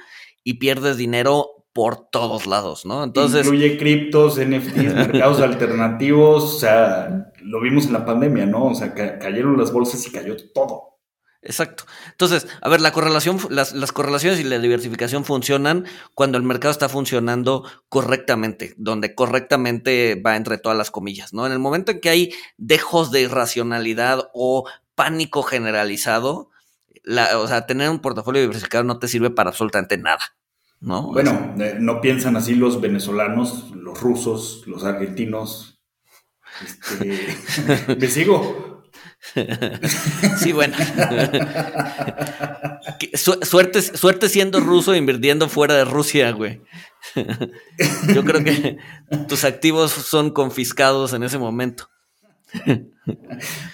y pierdes dinero por todos lados, ¿no? Entonces. Incluye criptos, NFTs, mercados alternativos, o sea, lo vimos en la pandemia, ¿no? O sea, cayeron las bolsas y cayó todo. Exacto. Entonces, a ver, la correlación, las, las, correlaciones y la diversificación funcionan cuando el mercado está funcionando correctamente, donde correctamente va entre todas las comillas, ¿no? En el momento en que hay dejos de irracionalidad o pánico generalizado, la, o sea, tener un portafolio diversificado no te sirve para absolutamente nada. ¿No? Bueno, eh, no piensan así los venezolanos, los rusos, los argentinos. Este, ¿Me sigo? Sí, bueno. suerte, suerte siendo ruso e invirtiendo fuera de Rusia, güey. Yo creo que tus activos son confiscados en ese momento.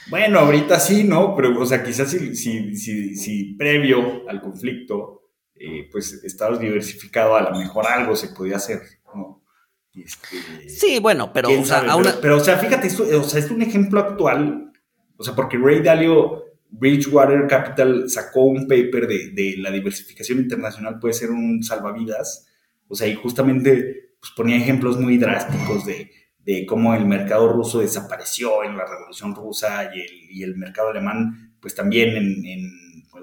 Bueno, ahorita sí, ¿no? Pero, o sea, quizás si, si, si previo al conflicto eh, pues estabas diversificado, a lo mejor algo se podía hacer, ¿no? Este, sí, bueno, pero, o sea, pero, o sea, fíjate, o sea, es un ejemplo actual, o sea, porque Ray Dalio, Bridgewater Capital sacó un paper de, la diversificación internacional puede ser un salvavidas, o sea, y justamente pues, ponía ejemplos muy drásticos de, de cómo el mercado ruso desapareció en la Revolución Rusa y el, y el mercado alemán, pues también en,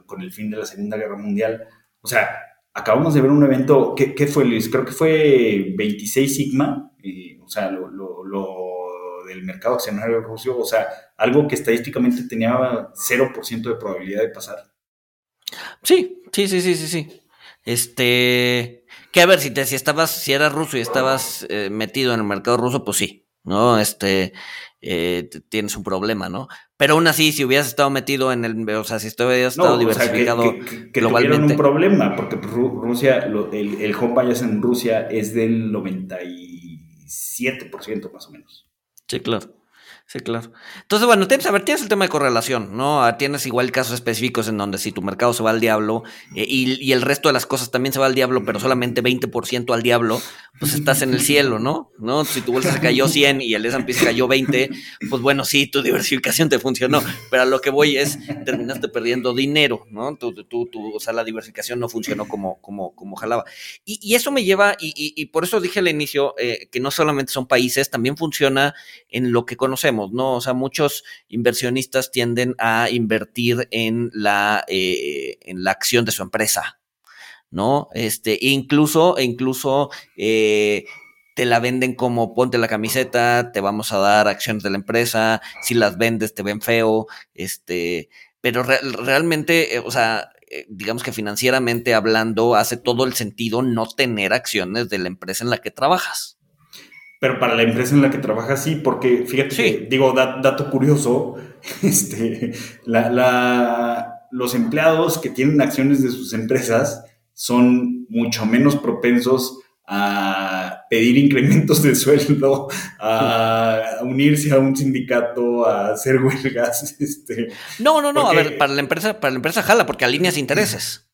con el fin de la Segunda Guerra Mundial. O sea, acabamos de ver un evento, ¿qué, qué fue Luis? Creo que fue 26 Sigma, eh, o sea, lo, lo, del mercado accionario ruso, o sea, algo que estadísticamente tenía 0% de probabilidad de pasar. Sí, sí, sí, sí, sí, sí. Este, que a ver, si te, si estabas, si eras ruso y estabas eh, metido en el mercado ruso, pues sí, ¿no? Este, eh, tienes un problema, ¿no? Pero aún así, si hubieras estado metido en el, o sea, si hubieras estado diversificado o que, que, globalmente. un problema, porque Rusia, el, el home en Rusia es del 97% más o menos. Sí, claro. Sí, claro. Entonces, bueno, tienes, a ver, tienes el tema de correlación, ¿no? Ah, tienes igual casos específicos en donde si tu mercado se va al diablo eh, y, el resto de las cosas también se va al diablo, pero solamente 20% al diablo, pues estás en el cielo, ¿no? ¿No? Si tu bolsa se cayó 100 y el S&P se cayó 20, pues bueno, sí, tu diversificación te funcionó, pero a lo que voy es, terminaste perdiendo dinero, ¿no? Tu, tu, tu, o sea, la diversificación no funcionó como, como, como jalaba. Y, y eso me lleva, y, y, por eso dije al inicio eh, que no solamente son países, también funciona en lo que conocemos. ¿No? O sea, muchos inversionistas tienden a invertir en la, eh, en la acción de su empresa, ¿no? Este, incluso, incluso eh, te la venden como ponte la camiseta, te vamos a dar acciones de la empresa, si las vendes te ven feo, este, pero realmente, eh, o sea, digamos que financieramente hablando, hace todo el sentido no tener acciones de la empresa en la que trabajas. Pero para la empresa en la que trabaja sí, porque fíjate, digo, dato curioso, este, la, los empleados que tienen acciones de sus empresas son mucho menos propensos a pedir incrementos de sueldo, a unirse a un sindicato, a hacer huelgas. Este, no, no, no, a ver, para la empresa, para la empresa jala, porque alineas intereses.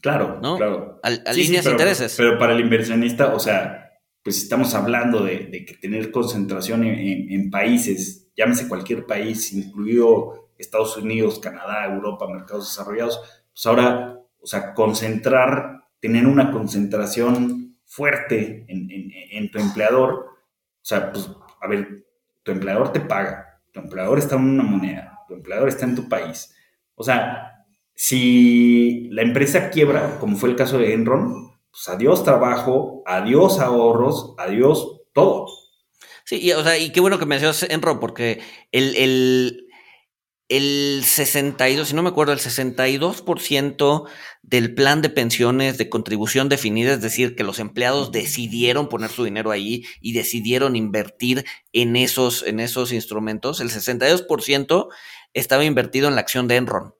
Claro, ¿no? claro. alineas intereses. Pero para el inversionista, o sea, pues estamos hablando de, que tener concentración en, países, llámese cualquier país, incluido Estados Unidos, Canadá, Europa, mercados desarrollados, pues ahora, o sea, concentrar, tener una concentración fuerte en, tu empleador, o sea, pues, a ver, tu empleador te paga, tu empleador está en una moneda, tu empleador está en tu país. O sea, si la empresa quiebra, como fue el caso de Enron, pues adiós trabajo, adiós ahorros, adiós todo. Sí, y, o sea, y qué bueno que mencionas Enro, porque el, el, el 62, si no me acuerdo, el 62% del plan de pensiones de contribución definida, es decir, que los empleados decidieron poner su dinero ahí y decidieron invertir en esos, en esos instrumentos, el 62% estaba invertido en la acción de Enron,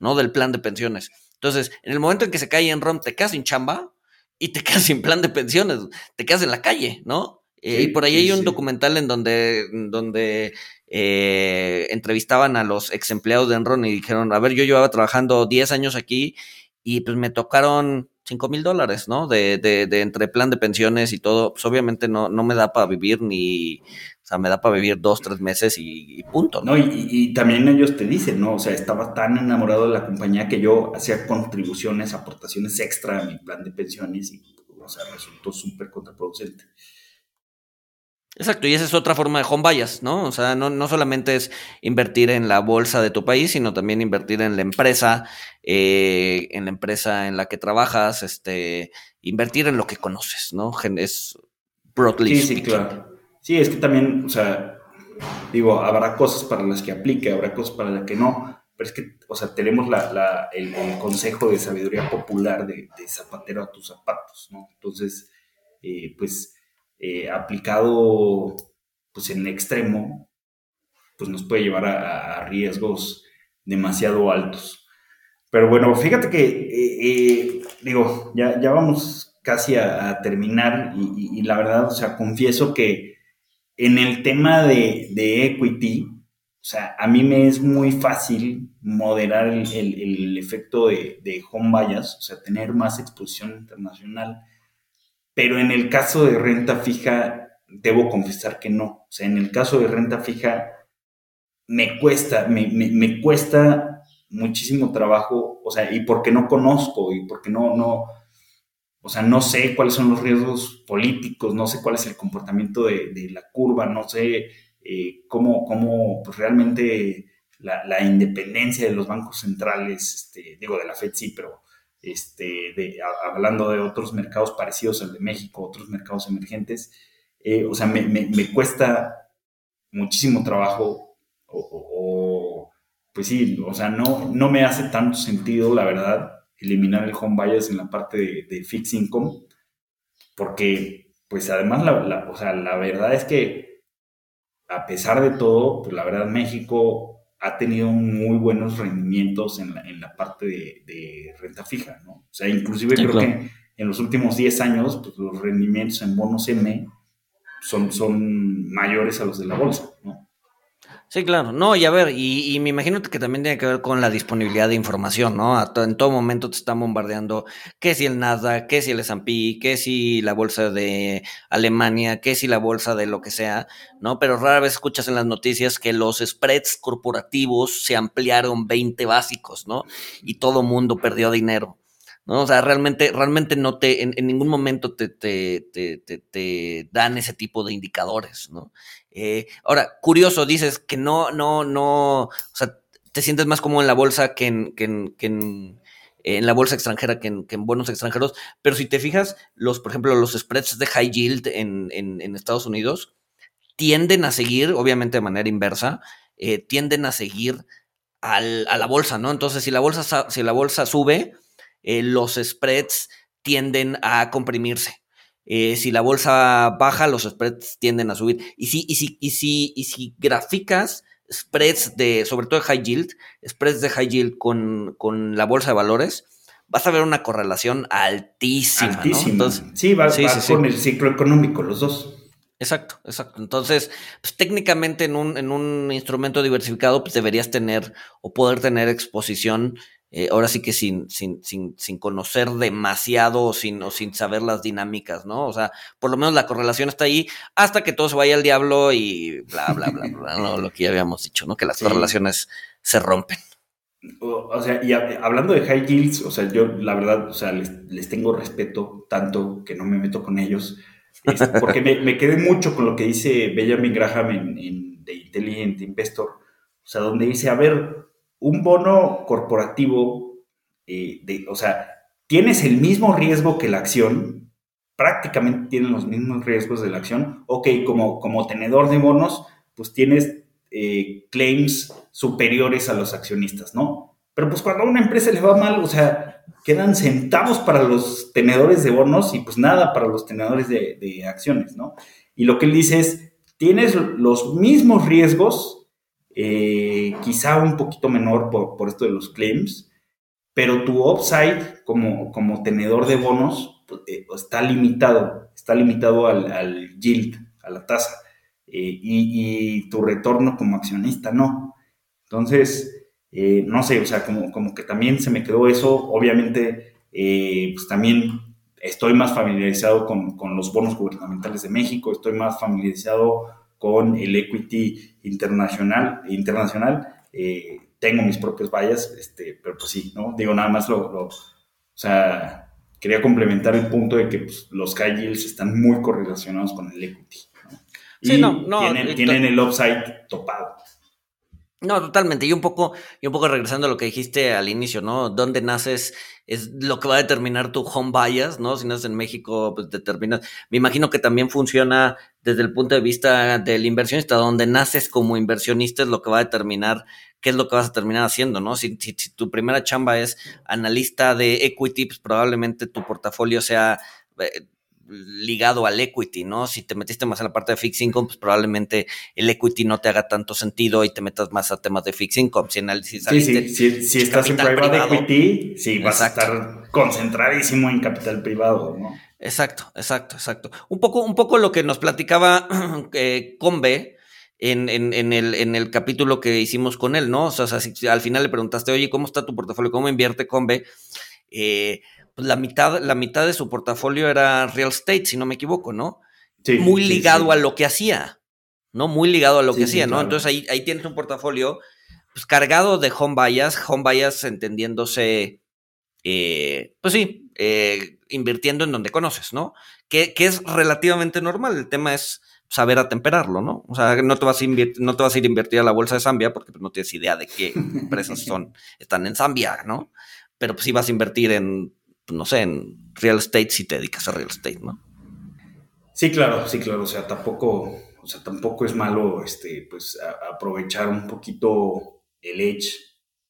¿no? Del plan de pensiones. Entonces, en el momento en que se cae en ROM, te quedas sin chamba y te quedas sin plan de pensiones, te quedas en la calle, ¿no? Eh, y por ahí hay un documental en donde, donde eh, entrevistaban a los ex empleados de Enron y dijeron, a ver, yo llevaba trabajando 10 años aquí y pues me tocaron 5 mil dólares, ¿no? De, de, de, entre plan de pensiones y todo, pues obviamente no, no me da para vivir ni, o sea, me da para vivir dos, tres meses y, punto, ¿no? no y, y, también ellos te dicen, ¿no? O sea, estaba tan enamorado de la compañía que yo hacía contribuciones, aportaciones extra a mi plan de pensiones y, o sea, resultó súper contraproducente. Exacto, y esa es otra forma de home bias, ¿no? O sea, no, no, solamente es invertir en la bolsa de tu país, sino también invertir en la empresa, eh, en la empresa en la que trabajas, este, invertir en lo que conoces, ¿no? Es broadly sí, sí, claro. Sí, es que también, o sea, digo, habrá cosas para las que aplique, habrá cosas para las que no, pero es que, o sea, tenemos la, la, el, el, consejo de sabiduría popular de, de, zapatero a tus zapatos, ¿no? Entonces, eh, pues eh, aplicado pues en extremo, pues nos puede llevar a, riesgos demasiado altos. Pero bueno, fíjate que, eh, eh, digo, ya, ya vamos casi a, terminar y, la verdad, o sea, confieso que en el tema de, de, equity, o sea, a mí me es muy fácil moderar el, el, el efecto de, de home bias, o sea, tener más exposición internacional pero en el caso de renta fija, debo confesar que no. O sea, en el caso de renta fija, me cuesta, me, me, cuesta muchísimo trabajo, o sea, y porque no conozco y porque no, no, o sea, no sé cuáles son los riesgos políticos, no sé cuál es el comportamiento de, de la curva, no sé eh, cómo, cómo pues, realmente la, la, independencia de los bancos centrales, este, digo, de la FED sí, pero este, hablando de otros mercados parecidos al de México, otros mercados emergentes, eh, o sea, me, cuesta muchísimo trabajo o, pues sí, o sea, no, no me hace tanto sentido, la verdad, eliminar el home bias en la parte de, fixed income, porque, pues además, la, la, o sea, la verdad es que a pesar de todo, pues la verdad México ha tenido muy buenos rendimientos en la, en la parte de, de, renta fija, ¿no? O sea, inclusive sí, creo claro. que en los últimos 10 años, pues los rendimientos en bonos M son, son mayores a los de la bolsa, ¿no? Sí, claro. No, y a ver, y, me imagino que también tiene que ver con la disponibilidad de información, ¿no? En todo momento te están bombardeando qué si el Nasdaq, qué si el S&P, qué si la bolsa de Alemania, qué si la bolsa de lo que sea, ¿no? Pero rara vez escuchas en las noticias que los spreads corporativos se ampliaron 20 básicos, ¿no? Y todo mundo perdió dinero. ¿No? O sea, realmente, realmente no te, en, en ningún momento te, te, te, te, dan ese tipo de indicadores, ¿no? Eh, ahora, curioso, dices que no, no, no, o sea, te sientes más como en la bolsa que en, que en, en, la bolsa extranjera que en, que en, bonos extranjeros, pero si te fijas, los, por ejemplo, los spreads de high yield en Estados Unidos tienden a seguir, obviamente de manera inversa, eh, tienden a seguir al, a la bolsa, ¿no? Entonces, si la bolsa, si la bolsa sube, eh, los spreads tienden a comprimirse. Eh, si la bolsa baja, los spreads tienden a subir. Y si, y si, y si, y si graficas spreads de, sobre todo de high yield, spreads de high yield con, con la bolsa de valores, vas a ver una correlación altísima. Altísima. ¿no? Entonces, sí, va, sí, va sí, con sí. el ciclo económico, los dos. Exacto, exacto. Entonces, pues, técnicamente en un, en un instrumento diversificado, pues deberías tener o poder tener exposición eh, ahora sí que sin, sin, sin, sin conocer demasiado o sin, o sin saber las dinámicas, ¿no? O sea, por lo menos la correlación está ahí hasta que todo se vaya al diablo y bla, bla, bla, bla, ¿no? lo que ya habíamos dicho, ¿no? Que las sí. correlaciones se rompen. O, o, sea, y hablando de high yields, o sea, yo la verdad, o sea, les, les tengo respeto tanto que no me meto con ellos, porque me, me, quedé mucho con lo que dice Benjamin Graham en, en The Intelligent Investor, o sea, donde dice, a ver, un bono corporativo, eh, de, o sea, tienes el mismo riesgo que la acción, prácticamente tienen los mismos riesgos de la acción. Ok, como, como tenedor de bonos, pues tienes eh, claims superiores a los accionistas, ¿no? Pero pues cuando a una empresa le va mal, o sea, quedan centavos para los tenedores de bonos y pues nada para los tenedores de, de acciones, ¿no? Y lo que él dice es, tienes los mismos riesgos eh, quizá un poquito menor por, por, esto de los claims, pero tu upside como, como tenedor de bonos pues, eh, está limitado, está limitado al, al, yield, a la tasa, eh, y, y, tu retorno como accionista no. Entonces, eh, no sé, o sea, como, como, que también se me quedó eso, obviamente eh, pues también estoy más familiarizado con, con, los bonos gubernamentales de México, estoy más familiarizado con el equity internacional, internacional eh, tengo mis propias vallas, este, pero pues sí, ¿no? Digo, nada más lo, lo o sea, quería complementar el punto de que pues, los high yields están muy correlacionados con el equity. ¿no? Sí, no, no, tienen, tienen el upside topado. No, totalmente. Y un poco, y un poco regresando a lo que dijiste al inicio, ¿no? ¿Dónde naces? Es lo que va a determinar tu home bias, ¿no? Si naces en México, pues determinas. Me imagino que también funciona desde el punto de vista del inversionista, donde naces como inversionista es lo que va a determinar qué es lo que vas a terminar haciendo, ¿no? Si, si, si tu primera chamba es analista de equity, pues probablemente tu portafolio sea eh, ligado al equity, ¿no? Si te metiste más en la parte de fixed income, pues probablemente el equity no te haga tanto sentido y te metas más a temas de fixed income. Si, sí, sí, si, si estás en private privado, equity, sí, vas exacto. a estar concentradísimo en capital privado, ¿no? Exacto, exacto, exacto. Un poco, un poco lo que nos platicaba eh, Combe en, en, en, el, en el capítulo que hicimos con él, ¿no? O sea, si al final le preguntaste, oye, ¿cómo está tu portafolio? ¿Cómo invierte Combe? Eh, pues la mitad, la mitad de su portafolio era real estate, si no me equivoco, ¿no? Sí, Muy ligado sí, a lo que hacía, ¿no? Muy ligado a lo que hacía, ¿no? Claro. Entonces ahí, ahí tienes un portafolio pues, cargado de home bias, home bias entendiéndose, eh, pues sí, eh, invirtiendo en donde conoces, ¿no? Que, que, es relativamente normal, el tema es saber atemperarlo, ¿no? O sea, no te vas a, no te vas a ir a invertir a la bolsa de Zambia porque pues, no tienes idea de qué empresas son, están en Zambia, ¿no? Pero pues sí vas a invertir en no sé, en real estate si te dedicas a real estate, ¿no? Sí, claro, sí, claro. O sea, tampoco, o sea, tampoco es malo este, pues, aprovechar un poquito el edge,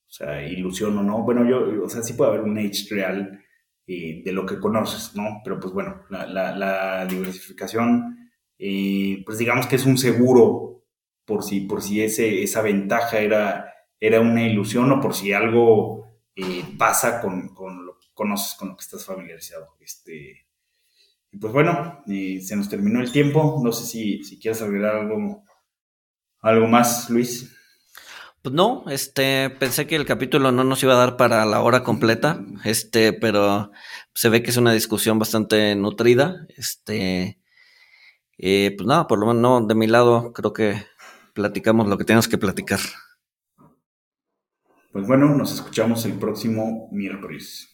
o sea, ilusión o no. Bueno, yo, o sea, sí puede haber un edge real eh, de lo que conoces, ¿no? Pero pues bueno, la, diversificación, eh, pues digamos que es un seguro por si, por si ese, esa ventaja era, era una ilusión o por si algo eh, pasa con, con conoces, con lo que estás familiarizado. Este, y pues bueno, eh, se nos terminó el tiempo. No sé si, si quieres agregar algo, algo más, Luis. Pues no, este, pensé que el capítulo no nos iba a dar para la hora completa, este, pero se ve que es una discusión bastante nutrida, este, eh, pues nada, por lo menos no, de mi lado creo que platicamos lo que tenemos que platicar. Pues bueno, nos escuchamos el próximo miércoles.